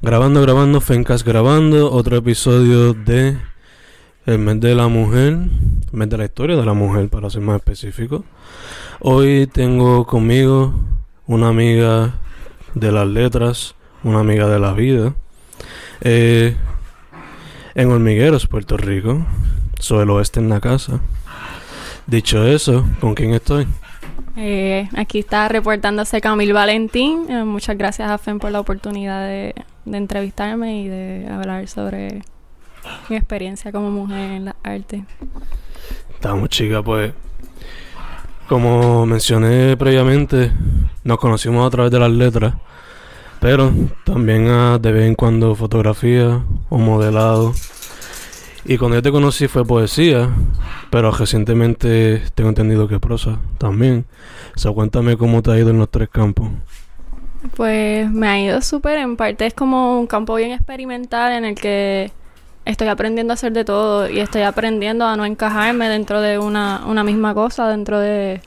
Grabando, grabando, Fencas grabando, otro episodio de El mes de la mujer, mes de la historia de la mujer, para ser más específico. Hoy tengo conmigo una amiga de las letras, una amiga de la vida, eh, en Hormigueros, Puerto Rico, sobre el oeste en la casa. Dicho eso, ¿con quién estoy? Eh, aquí está reportándose Camil Valentín. Eh, muchas gracias a FEM por la oportunidad de, entrevistarme y de hablar sobre mi experiencia como mujer en la arte. Estamos chicas, pues como mencioné previamente, nos conocimos a través de las letras, pero también de vez en cuando fotografía o modelado. Y cuando yo te conocí fue poesía, pero recientemente tengo entendido que prosa también. O sea, cuéntame cómo te ha ido en los tres campos. Pues me ha ido súper, en parte es como un campo bien experimental en el que estoy aprendiendo a hacer de todo y estoy aprendiendo a no encajarme dentro de una, una misma cosa, dentro de,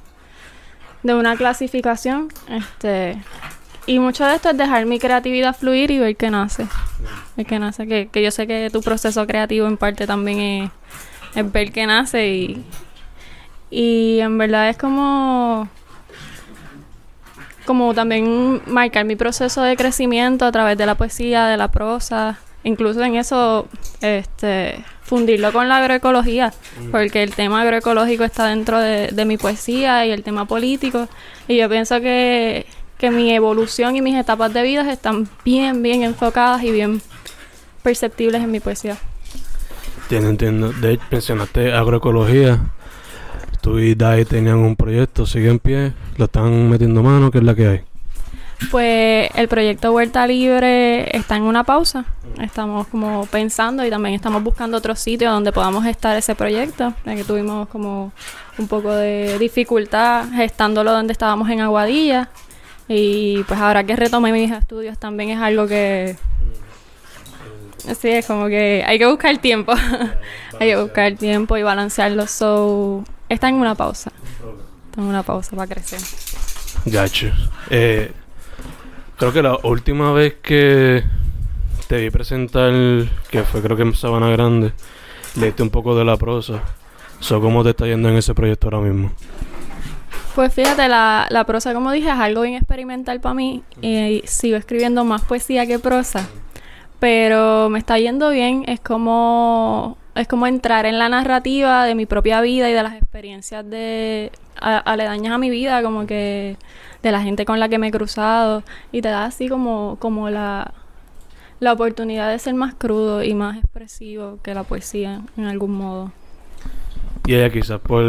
de una clasificación. Este, y mucho de esto es dejar mi creatividad fluir y ver qué nace. Ver qué nace. Que, que yo sé que tu proceso creativo en parte también es, es ver qué nace y, y en verdad es como como también marcar mi proceso de crecimiento a través de la poesía, de la prosa, incluso en eso este fundirlo con la agroecología, mm. porque el tema agroecológico está dentro de, de mi poesía y el tema político y yo pienso que que mi evolución y mis etapas de vida están bien, bien enfocadas y bien perceptibles en mi poesía. Entiendo, entiendo. De hecho, mencionaste agroecología. Tú y Dai tenían un proyecto, sigue en pie, lo están metiendo mano, ¿qué es la que hay? Pues el proyecto Huerta Libre está en una pausa. Estamos como pensando y también estamos buscando otro sitio donde podamos estar ese proyecto, ya que tuvimos como un poco de dificultad gestándolo donde estábamos en Aguadilla. Y pues ahora que retomé mis estudios también es algo que... Sí, es como que hay que buscar tiempo. hay que buscar tiempo y balancearlo. Está en una pausa. Está en una pausa para crecer. Gacho. Eh, creo que la última vez que te vi presentar, que fue creo que en Sabana Grande, leíste un poco de la prosa. So, ¿Cómo te está yendo en ese proyecto ahora mismo? Pues fíjate, la, la prosa, como dije, es algo bien experimental para mí. Y sigo escribiendo más poesía que prosa. Pero me está yendo bien. Es como, es como entrar en la narrativa de mi propia vida y de las experiencias de aledañas a mi vida, como que de la gente con la que me he cruzado. Y te da así como, como la, la oportunidad de ser más crudo y más expresivo que la poesía, en algún modo. Y ella quizás por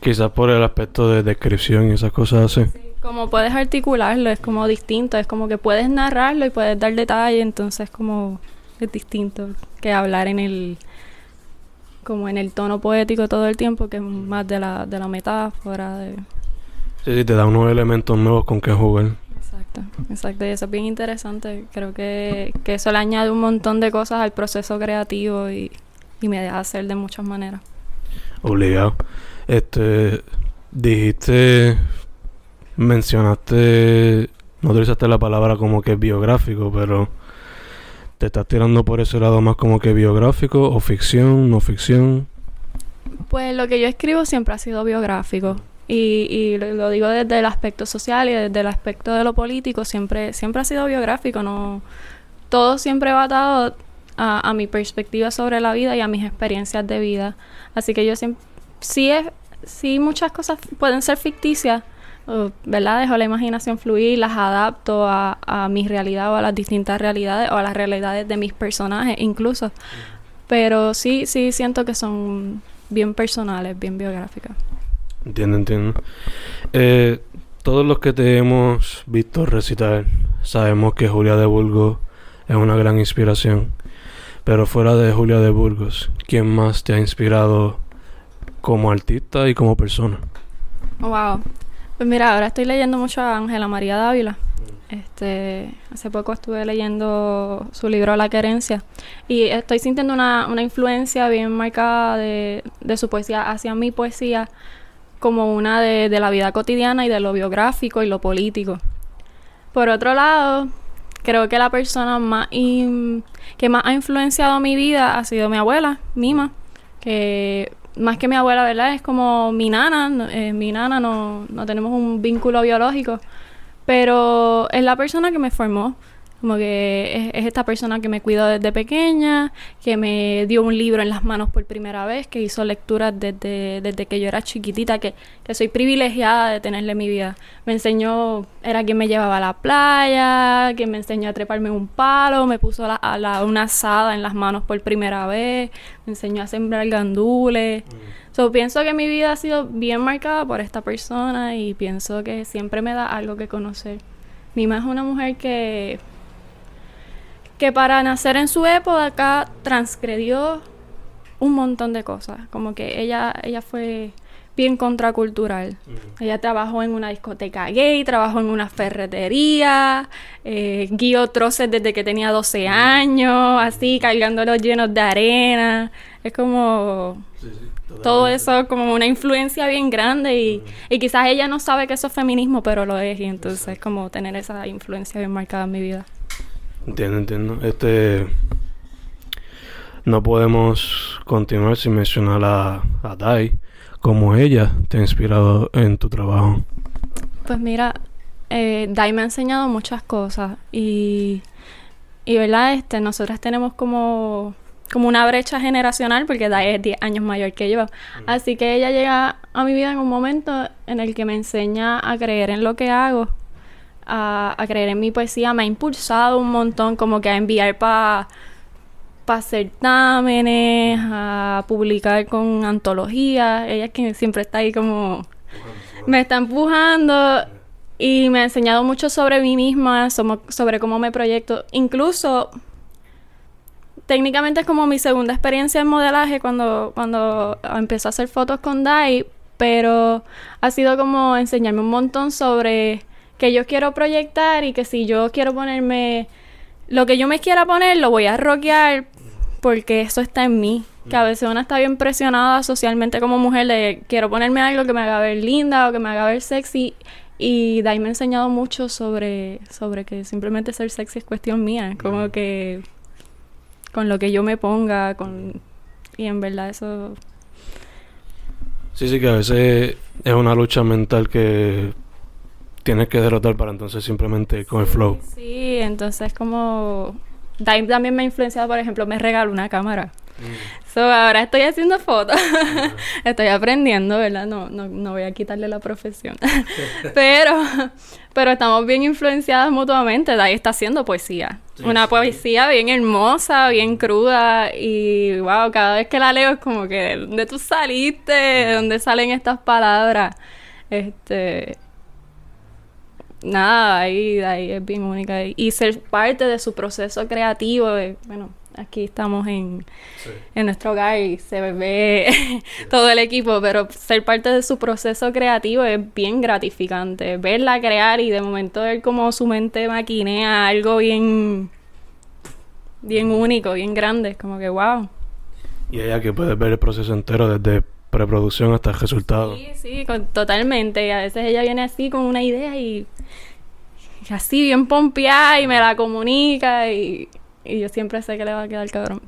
Quizás por el aspecto de descripción y esas cosas así. como puedes articularlo, es como distinto, es como que puedes narrarlo y puedes dar detalle, entonces como es distinto que hablar en el como en el tono poético todo el tiempo, que es más de la, de la metáfora. De... Sí, sí, te da unos elementos nuevos con que jugar. Exacto, exacto, y eso es bien interesante. Creo que, que eso le añade un montón de cosas al proceso creativo y, y me deja hacer de muchas maneras. Obligado. Este, dijiste, mencionaste, no utilizaste la palabra como que biográfico, pero te estás tirando por ese lado más como que biográfico o ficción, no ficción. Pues lo que yo escribo siempre ha sido biográfico. Y, y lo digo desde el aspecto social y desde el aspecto de lo político, siempre, siempre ha sido biográfico, no todo siempre va atado a, a mi perspectiva sobre la vida y a mis experiencias de vida. Así que yo siempre sí es, sí muchas cosas pueden ser ficticias, ¿verdad? Dejo la imaginación fluir, las adapto a, a mi realidad o a las distintas realidades o a las realidades de mis personajes incluso. Pero sí, sí siento que son bien personales, bien biográficas. Entiendo, entiendo. Eh, todos los que te hemos visto recitar sabemos que Julia de Burgos es una gran inspiración. Pero fuera de Julia de Burgos, ¿quién más te ha inspirado como artista y como persona? Wow. Pues mira, ahora estoy leyendo mucho a Ángela María Dávila. Este, hace poco estuve leyendo su libro La querencia y estoy sintiendo una, una influencia bien marcada de, de, su poesía hacia mi poesía como una de, de la vida cotidiana y de lo biográfico y lo político. Por otro lado, creo que la persona más que más ha influenciado mi vida ha sido mi abuela, Mima, que más que mi abuela, ¿verdad? Es como mi nana, eh, mi nana no, no tenemos un vínculo biológico, pero es la persona que me formó. Como que es, esta persona que me cuidó desde pequeña, que me dio un libro en las manos por primera vez, que hizo lecturas desde, desde que yo era chiquitita, que, que soy privilegiada de tenerle en mi vida. Me enseñó, era quien me llevaba a la playa, quien me enseñó a treparme un palo, me puso la, a una asada en las manos por primera vez, me enseñó a sembrar gandules. Mm. pienso que mi vida ha sido bien marcada por esta persona y pienso que siempre me da algo que conocer. Mi mamá es una mujer que que para nacer en su época transgredió un montón de cosas. Como que ella, ella fue bien contracultural. Ella trabajó en una discoteca gay, trabajó en una ferretería, eh, guió troces desde que tenía 12 años, así, cargándolos llenos de arena. Es como... todo eso como una influencia bien grande y, y, quizás ella no sabe que eso es feminismo, pero lo es y entonces es como tener esa influencia bien marcada en mi vida. Entiendo, entiendo. Este. No podemos continuar sin mencionar a, a Dai. ¿Cómo ella te ha inspirado en tu trabajo? Pues mira, eh, Dai me ha enseñado muchas cosas. Y. Y verdad, este, nosotras tenemos como como una brecha generacional porque Dai es 10 años mayor que yo. Mm. Así que ella llega a mi vida en un momento en el que me enseña a creer en lo que hago a, creer en mi poesía, me ha impulsado un montón como que a enviar para pa certámenes, a publicar con antologías. Ella es quien siempre está ahí como... Me está empujando y me ha enseñado mucho sobre mí misma, sobre cómo me proyecto. Incluso, técnicamente es como mi segunda experiencia en modelaje cuando, cuando empecé a hacer fotos con Dai, pero ha sido como enseñarme un montón sobre que yo quiero proyectar y que si yo quiero ponerme lo que yo me quiera poner, lo voy a rockear porque eso está en mí. Que a veces una está bien presionada socialmente como mujer de quiero ponerme algo que me haga ver linda o que me haga ver sexy. Y de ahí me ha enseñado mucho sobre, sobre que simplemente ser sexy es cuestión mía. Como que con lo que yo me ponga, con... Y en verdad eso... Sí, sí, que a veces es una lucha mental que tienes que derrotar para entonces simplemente con el flow. Sí, entonces como... También me ha influenciado, por ejemplo, me regaló una cámara. Mm. So, ahora estoy haciendo fotos. estoy aprendiendo, ¿verdad? No, no, no voy a quitarle la profesión. pero, pero estamos bien influenciadas mutuamente. Dai está haciendo poesía. una poesía bien hermosa, bien cruda. Y wow, cada vez que la leo es como que de dónde tú saliste, de dónde salen estas palabras. Este nada, ahí, ahí es bien única. Y ser parte de su proceso creativo, bueno, aquí estamos en, en nuestro hogar y se ve todo el equipo, pero ser parte de su proceso creativo es bien gratificante. Verla crear y de momento ver cómo su mente maquinea algo bien, bien único, bien grande, como que wow. Y ella que puede ver el proceso entero desde preproducción hasta el resultado. Sí, sí, totalmente. A veces ella viene así con una idea y, así bien pompeada y me la comunica y, yo siempre sé que le va a quedar cabrón.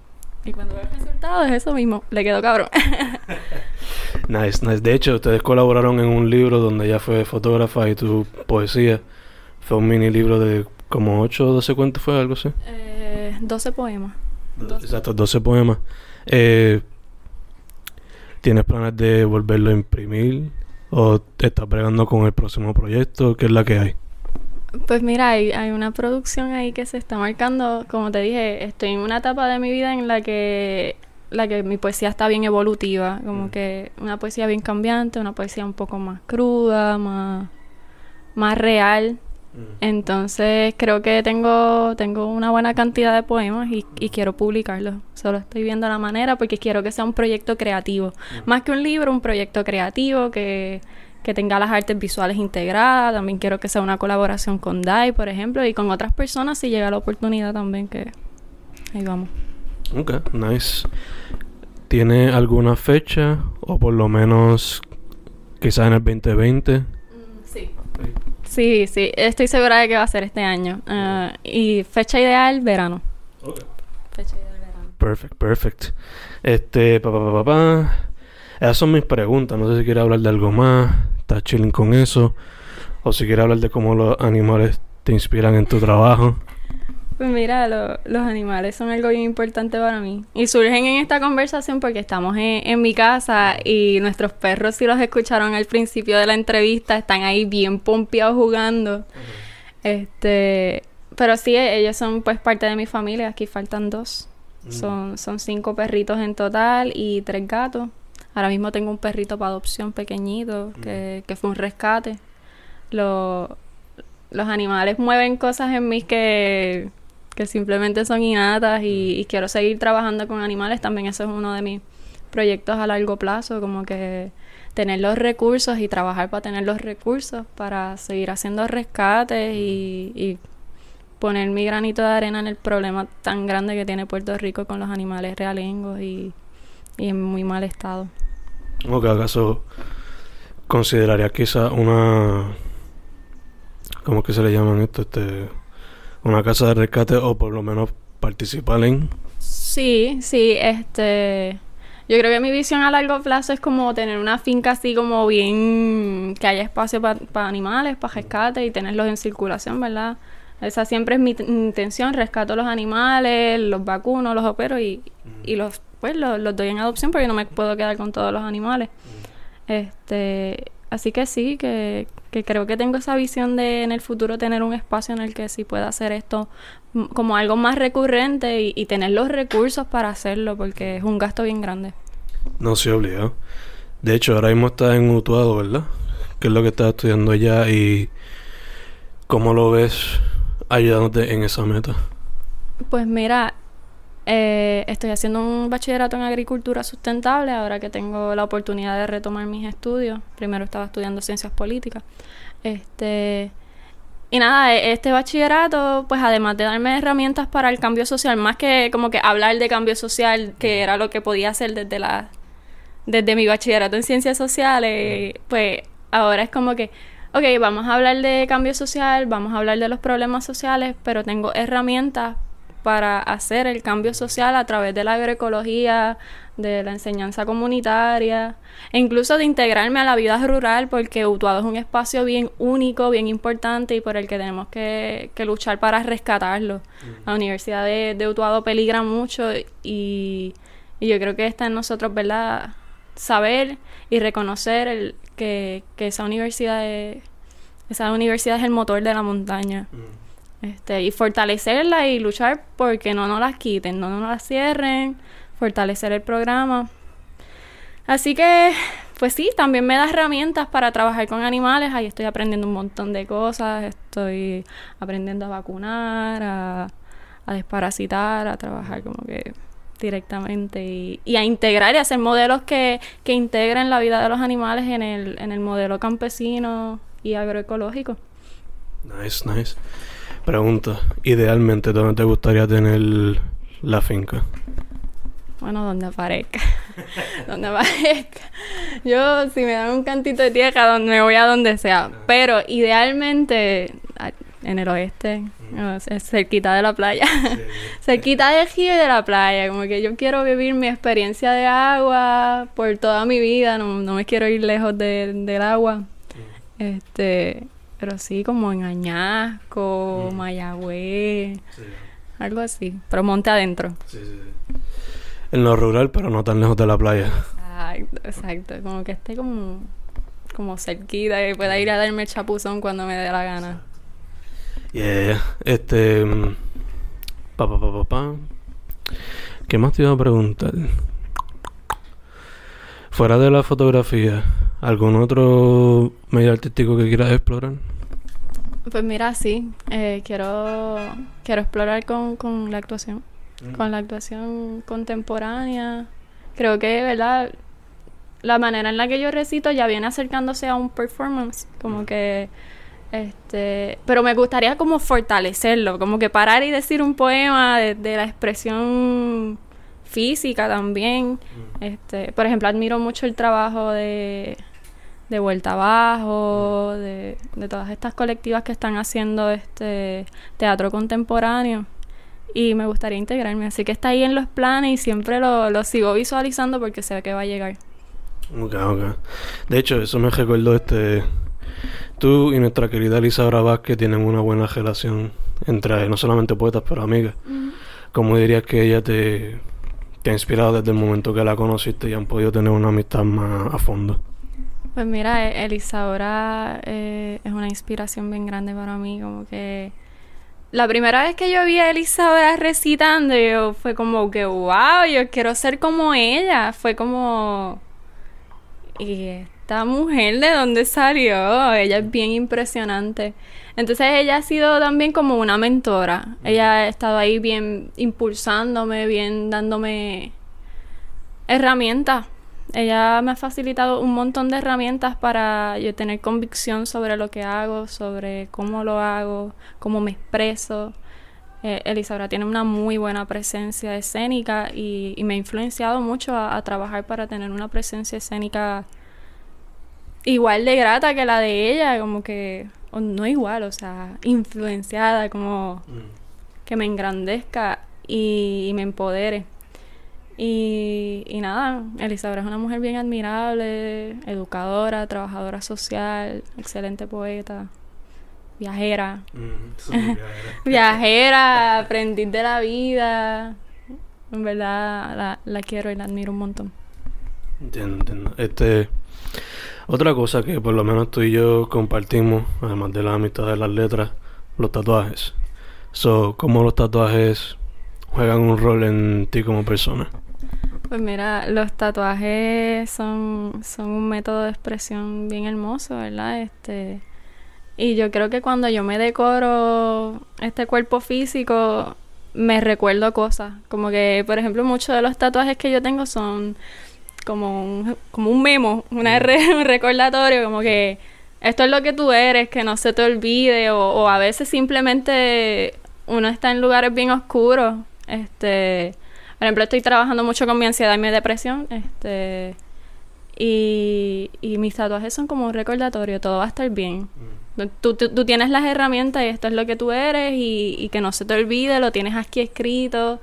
Y cuando veo el resultado es eso mismo, le quedó cabrón. nice, nice. De hecho, ustedes colaboraron en un libro donde ella fue fotógrafa y tu poesía fue un mini libro de como 8 o 12 cuentos, ¿fue algo así? Eh, 12 poemas. Exacto, 12 poemas. Eh, ¿Tienes planes de volverlo a imprimir? ¿O te estás bregando con el próximo proyecto? ¿Qué es la que hay? Pues mira, hay, hay una producción ahí que se está marcando. Como te dije, estoy en una etapa de mi vida en la que la que mi poesía está bien evolutiva, como mm. que una poesía bien cambiante, una poesía un poco más cruda, más, más real. Mm. Entonces creo que tengo, tengo una buena cantidad de poemas y, quiero publicarlos. Solo estoy viendo la manera porque quiero que sea un proyecto creativo. Mm. Más que un libro, un proyecto creativo que, que tenga las artes visuales integradas. También quiero que sea una colaboración con DAI, por ejemplo, y con otras personas si llega la oportunidad también que ahí vamos. Ok, nice. ¿Tiene alguna fecha o por lo menos quizás en el 2020? Sí. Sí, estoy segura de que va a ser este año. Ah, y fecha ideal, verano. Fecha ideal, verano. Perfect, perfect. Este, papá, papá, papá. Esas son mis preguntas. No sé si quiere hablar de algo más. ¿Estás chilling con eso? O si quiere hablar de cómo los animales te inspiran en tu trabajo. Pues mira, lo- los animales son algo bien importante para mí. Y surgen en esta conversación porque estamos en, en mi casa y nuestros perros, si los escucharon al principio de la entrevista, están ahí bien pompeados jugando. Este, pero sí, ellos son pues parte de mi familia. Aquí faltan dos. Son, son cinco perritos en total y tres gatos. Ahora mismo tengo un perrito para adopción pequeñito que, que fue un rescate. Lo- los animales mueven cosas en mí que, que simplemente son innatas y, y quiero seguir trabajando con animales. También eso es uno de mis proyectos a largo plazo, como que tener los recursos y trabajar para tener los recursos para seguir haciendo rescates y, y poner mi granito de arena en el problema tan grande que tiene Puerto Rico con los animales realengos y, y en muy mal estado. ¿O que acaso consideraría quizá una... ¿Cómo es que se le llaman esto? Este, una casa de rescate o por lo menos participar en... Sí, sí, este... Yo creo que mi visión a largo plazo es como tener una finca así como bien... que haya espacio para animales, para rescate y tenerlos en circulación, ¿verdad? Esa siempre es mi intención, rescato los animales, los vacuno, los opero y, y los pues los, los doy en adopción porque no me puedo quedar con todos los animales. Este, así que sí, que, que creo que tengo esa visión de en el futuro tener un espacio en el que sí pueda hacer esto como algo más recurrente y, y tener los recursos para hacerlo porque es un gasto bien grande. No se obligado. De hecho, ahora mismo estás en Utuado, ¿verdad? Que es lo que estás estudiando allá y cómo lo ves ayudándote en esa meta. Pues mira, eh, estoy haciendo un bachillerato en agricultura sustentable ahora que tengo la oportunidad de retomar mis estudios. Primero estaba estudiando ciencias políticas. Este, y nada, e- este bachillerato, pues además de darme herramientas para el cambio social, más que como que hablar de cambio social, que era lo que podía hacer desde la desde mi bachillerato en ciencias sociales, pues ahora es como que, ok, vamos a hablar de cambio social, vamos a hablar de los problemas sociales, pero tengo herramientas para hacer el cambio social a través de la agroecología, de la enseñanza comunitaria, e incluso de integrarme a la vida rural, porque Utuado es un espacio bien único, bien importante y por el que tenemos que, que luchar para rescatarlo. La Universidad de, de Utuado peligra mucho y, y yo creo que está en nosotros, ¿verdad? Saber y reconocer el, que, que esa universidad es, esa universidad es el motor de la montaña. Este, y fortalecerla y luchar porque no nos las quiten, no nos las cierren, fortalecer el programa. Así que, pues sí, también me da herramientas para trabajar con animales. Ahí estoy aprendiendo un montón de cosas. Estoy aprendiendo a vacunar, a, desparasitar, a trabajar como que directamente y, y a integrar y hacer modelos que, que integren la vida de los animales en el, en el modelo campesino y agroecológico. Nice, nice. Pregunta, idealmente, ¿dónde te gustaría tener la finca? Bueno, donde aparezca. donde aparezca. Yo, si me dan un cantito de tierra, donde me voy a donde sea. Pero idealmente en el oeste, sea, cerquita de la playa. cerquita del río y de la playa. Como que yo quiero vivir mi experiencia de agua por toda mi vida. No, no me quiero ir lejos de- del agua. Este, pero sí, como en Añasco, Mayagüez, algo así. Pero monte adentro. En lo rural, pero no tan lejos de la playa. Exacto, exacto. Como que esté como, como cerquita y pueda ir a darme el chapuzón cuando me dé la gana. Yeah, este... mm, Pa, pa, pa, pa, pa. ¿Qué más te iba a preguntar? Fuera de la fotografía, ¿algún otro medio artístico que quieras explorar? Pues mira, sí, eh, quiero, quiero explorar con, con la actuación, con la actuación contemporánea. Creo que, ¿verdad? La manera en la que yo recito ya viene acercándose a un performance, como que, este, pero me gustaría como fortalecerlo, como que parar y decir un poema de, de la expresión física también. Este, por ejemplo, admiro mucho el trabajo de, de Vuelta Abajo, de, de todas estas colectivas que están haciendo este teatro contemporáneo y me gustaría integrarme. Así que está ahí en los planes y siempre lo, lo sigo visualizando porque sé que va a llegar. Ok, ok. De hecho, eso me recordó este... Tú y nuestra querida Elisa Vázquez tienen una buena relación entre no solamente poetas, pero amigas. ¿Cómo dirías que ella te, te ha inspirado desde el momento que la conociste y han podido tener una amistad más a fondo? Pues mira, e-, Elisa eh, es una inspiración bien grande para mí, como que la primera vez que yo vi a Elisa recitando, yo fue como que, wow, yo quiero ser como ella. Fue como, ¿y esta mujer de dónde salió? Ella es bien impresionante. Entonces ella ha sido también como una mentora. Ella ha estado ahí bien impulsándome, bien dándome herramientas ella me ha facilitado un montón de herramientas para yo tener convicción sobre lo que hago, sobre cómo lo hago, cómo me expreso. Eh, Elisa tiene una muy buena presencia escénica y, me ha influenciado mucho a, trabajar para tener una presencia escénica igual de grata que la de ella, como que, no igual, o sea, influenciada, como mm. que me engrandezca y me empodere. Y, y nada, Elizabeth es una mujer bien admirable, educadora, trabajadora social, excelente poeta, viajera. viajera. aprendiz de la vida. En verdad la, la quiero y la admiro un montón. Entiendo, entiendo. Este, otra cosa que por lo menos tú y yo compartimos, además de la amistad de las letras, los tatuajes. So, ¿Cómo los tatuajes juegan un rol en ti como persona? Pues mira, los tatuajes son, son un método de expresión bien hermoso, ¿verdad? Este, y yo creo que cuando yo me decoro este cuerpo físico, me recuerdo cosas. Como que, por ejemplo, muchos de los tatuajes que yo tengo son como un, como un memo, una un recordatorio, como que esto es lo que tú eres, que no se te olvide, o, o a veces simplemente uno está en lugares bien oscuros, este por ejemplo, estoy trabajando mucho con mi ansiedad y mi depresión. Este, y, y mis tatuajes son como un recordatorio, todo va a estar bien. Mm. Tú, tú, tienes las herramientas y esto es lo que tú eres y, y que no se te olvide, lo tienes aquí escrito.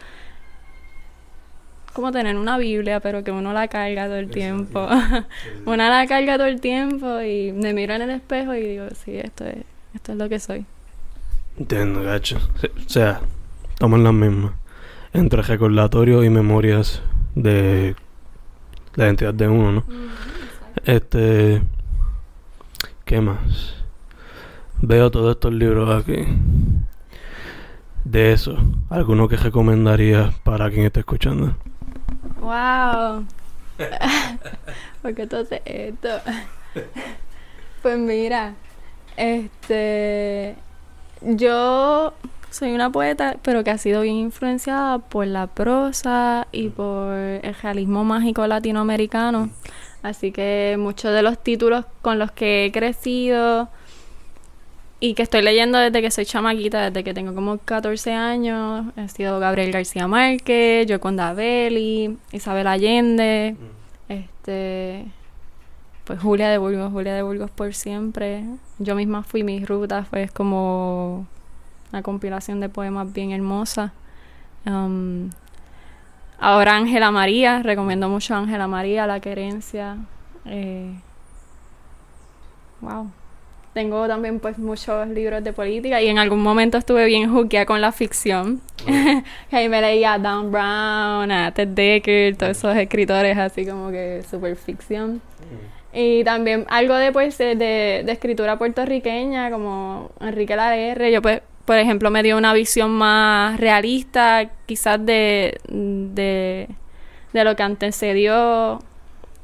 Como tener una Biblia, pero que uno la carga todo el tiempo. uno la carga todo el tiempo y me miro en el espejo y digo, sí, esto es, esto es lo que soy. Entiendo, gacho. O sea, estamos las mismas entre recordatorios y memorias de la identidad de uno, ¿no? Este, ¿qué más? Veo todos estos libros aquí. De eso, ¿alguno que recomendaría para quien esté escuchando? ¡Wow! ¿Por qué entonces esto? pues mira, este. Yo soy una poeta, pero que ha sido bien influenciada por la prosa y por el realismo mágico latinoamericano. Así que muchos de los títulos con los que he crecido y que estoy leyendo desde que soy chamaquita, desde que tengo como 14 años, ha sido Gabriel García Márquez, Yoconda Belli, Isabel Allende, mm. este pues Julia de Burgos, Julia de Burgos por siempre. Yo misma fui mi ruta, fue como una compilación de poemas bien hermosa. Um, ahora Ángela María, recomiendo mucho a Ángela María, La Querencia. Eh, wow. Tengo también pues muchos libros de política y en algún momento estuve bien juqueada con la ficción. ahí me leía a Dan Brown, a Ted Decker, todos esos escritores así como que super ficción. Mm. Y también algo de pues de, de, escritura puertorriqueña como Enrique Laguerre. Yo pues por ejemplo, me dio una visión más realista, quizás de, de, lo que antecedió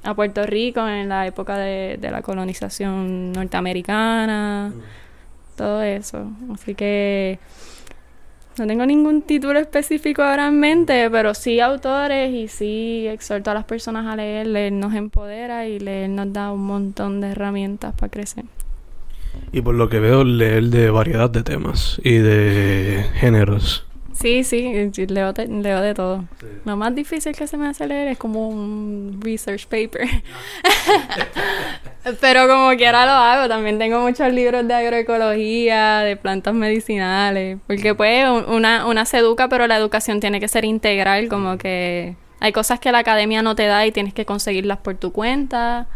a Puerto Rico en la época de, la colonización norteamericana, mm. todo eso. Así que no tengo ningún título específico ahora en mente, pero sí autores y sí exhorto a las personas a leer. Leer nos empodera y leer nos da un montón de herramientas para crecer. Y por lo que veo, leer de variedad de temas y de géneros. Sí, sí, leo, leo de todo. Lo más difícil que se me hace leer es como un research paper. Pero como quiera lo hago. También tengo muchos libros de agroecología, de plantas medicinales. Porque pues una, una se educa, pero la educación tiene que ser integral. Como que hay cosas que la academia no te da y tienes que conseguirlas por tu cuenta.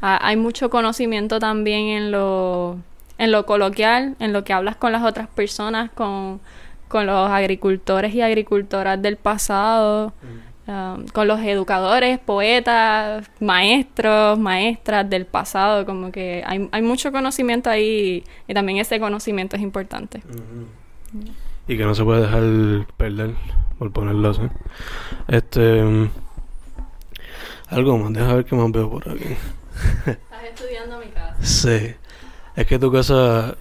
Hay mucho conocimiento también en lo, en lo coloquial, en lo que hablas con las otras personas, con con los agricultores y agricultoras del pasado, um, con los educadores, poetas, maestros, maestras del pasado, como que hay, hay mucho conocimiento ahí y, también ese conocimiento es importante. Y que no se puede dejar perder, por ponerlo así. Este... Um, algo más, deja ver qué más veo por aquí. Estás estudiando mi casa. Sí. Es que tu casa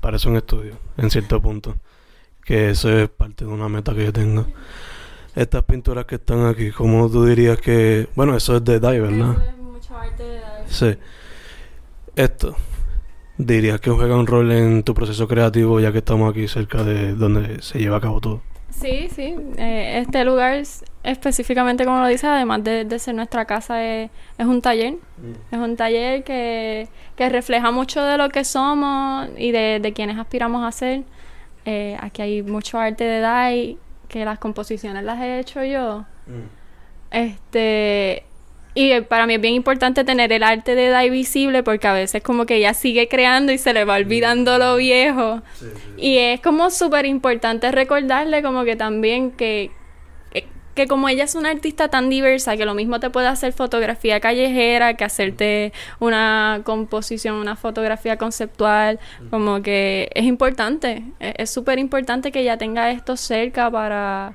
parece un estudio, en cierto punto que eso es parte de una meta que yo tengo. Estas pinturas que están aquí, ¿cómo tú dirías que...? Bueno, eso es de Dai, ¿verdad? Eso es mucho arte de Dai. Sí. Esto, ¿dirías que juega un rol en tu proceso creativo ya que estamos aquí cerca de donde se lleva a cabo todo? Sí, sí. Eh, este lugar, específicamente como lo dice, además de, ser nuestra casa, es, un taller. Mm. Es un taller que, que, refleja mucho de lo que somos y de, de quienes aspiramos a ser. Eh, aquí hay mucho arte de Dai, que las composiciones las he hecho yo. Mm. Este, y para mí es bien importante tener el arte de Dai visible porque a veces como que ella sigue creando y se le va olvidando lo viejo. Y es como súper importante recordarle como que también que, que como ella es una artista tan diversa, que lo mismo te puede hacer fotografía callejera, que hacerte una composición, una fotografía conceptual, como que es importante, es súper importante que ella tenga esto cerca para,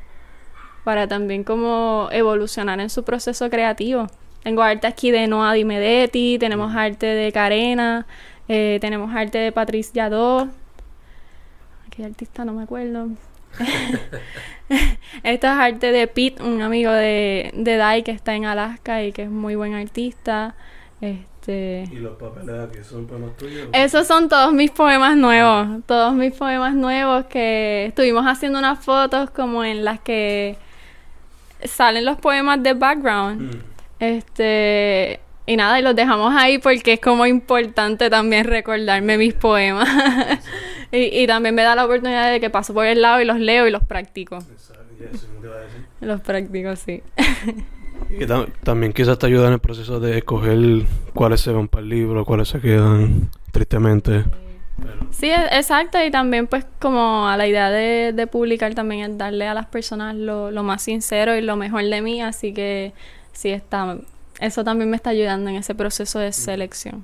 para también como evolucionar en su proceso creativo. Tengo arte aquí de Noa Di Medetti, tenemos arte de Carena, eh, tenemos arte de Patricia Do. ¿Qué artista? No me acuerdo. Esto es arte de Pete, un amigo de, de Dai que está en Alaska y que es muy buen artista. Este... ¿Y los papeles aquí son poemas tuyos? Esos son todos mis poemas nuevos. Ah. Todos mis poemas nuevos que estuvimos haciendo unas fotos como en las que salen los poemas de background. Mm. Este. Y nada, y los dejamos ahí porque es como importante también recordarme mis poemas. y, también me da la oportunidad de que paso por el lado y los leo y los practico. Los practico, sí. y también quizás te ayuda en el proceso de escoger cuáles se van para el libro, cuáles se quedan, tristemente. Sí, e, exacto, y también pues como a la idea de, de publicar también es darle a las personas lo, lo más sincero y lo mejor de mí, así que sí está eso también me está ayudando en ese proceso de selección.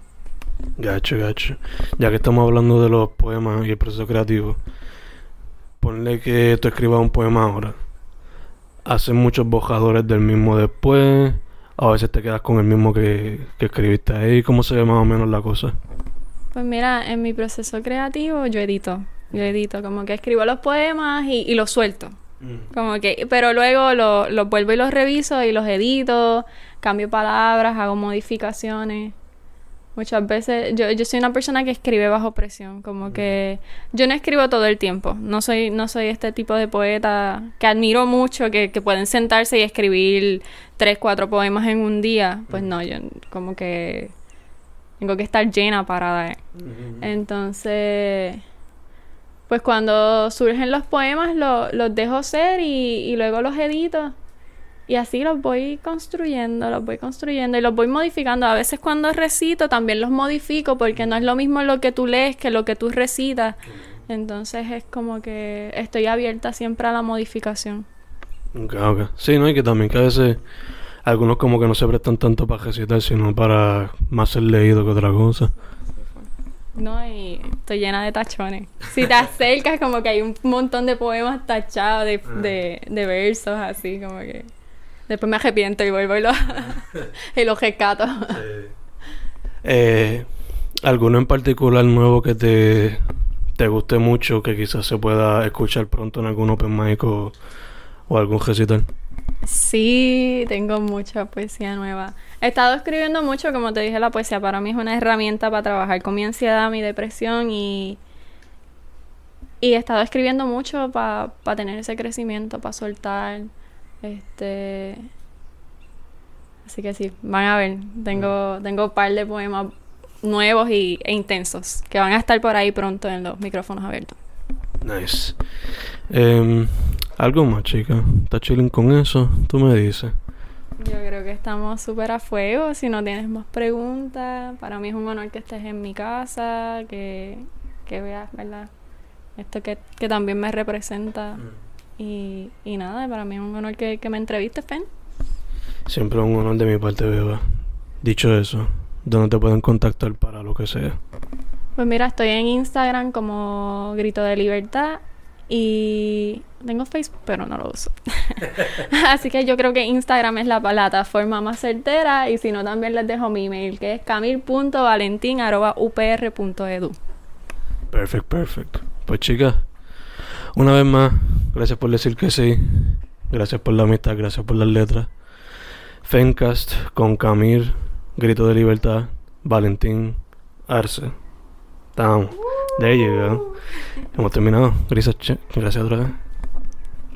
Gacho, gacho. Ya que estamos hablando de los poemas y el proceso creativo, ponle que tú escribas un poema ahora. Haces muchos bojadores del mismo después. A veces te quedas con el mismo que, escribiste ahí. ¿Cómo se ve más o menos la cosa? Pues mira, en mi proceso creativo yo edito. Yo edito, como que escribo los poemas y, y los suelto. Mm. Como que, pero luego los lo vuelvo y los reviso y los edito cambio palabras, hago modificaciones. Muchas veces yo, yo soy una persona que escribe bajo presión, como que yo no escribo todo el tiempo, no soy, no soy este tipo de poeta que admiro mucho, que, que pueden sentarse y escribir tres, cuatro poemas en un día, pues no, yo como que tengo que estar llena para... Entonces, pues cuando surgen los poemas los dejo ser y, y luego los edito y así los voy construyendo, los voy construyendo y los voy modificando. A veces cuando recito también los modifico porque no es lo mismo lo que tú lees que lo que tú recitas. Entonces es como que estoy abierta siempre a la modificación. Ok, ok. Sí, ¿no? Y que también que a veces algunos como que no se prestan tanto para recitar, sino para más ser leído que otra cosa. No, y estoy llena de tachones. Si te acercas, como que hay un montón de poemas tachados de, ah. de, de versos, así, como que... Después me arrepiento y vuelvo y lo, y lo rescato. Eh, ¿Alguno en particular nuevo que te, te guste mucho, que quizás se pueda escuchar pronto en algún open mic o, algún recital? Sí, tengo mucha poesía nueva. He estado escribiendo mucho, como te dije, la poesía para mí es una herramienta para trabajar con mi ansiedad, mi depresión y y he estado escribiendo mucho para tener ese crecimiento, para soltar. Este. Así que sí, van a ver. Tengo, tengo un par de poemas nuevos y, e intensos que van a estar por ahí pronto en los micrófonos abiertos. Nice. Em, algo más, chica. ¿Estás chilling con eso? Tú me dices. Yo creo que estamos súper a fuego. Si no tienes más preguntas, para mí es un honor que estés en mi casa, que, que veas, ¿verdad? Esto que, que también me representa. Mm. Y, y nada, para mí es un honor que, que me entrevistes, Fen. Siempre un honor de mi parte, Beba. Dicho eso, ¿dónde te pueden contactar para lo que sea? Pues mira, estoy en Instagram como Grito de Libertad y tengo Facebook, pero no lo uso. Así que yo creo que Instagram es la plataforma más certera y si no también les dejo mi email que es camil.valentin.upr.edu. Perfecto, perfecto. Pues chicas, una vez más, gracias por decir que sí. Gracias por la amistad, gracias por las letras. Fencast con Camil, Grito de Libertad, Valentín, Arce. Estamos. De ahí llega. Hemos terminado. Gracias, gracias otra vez.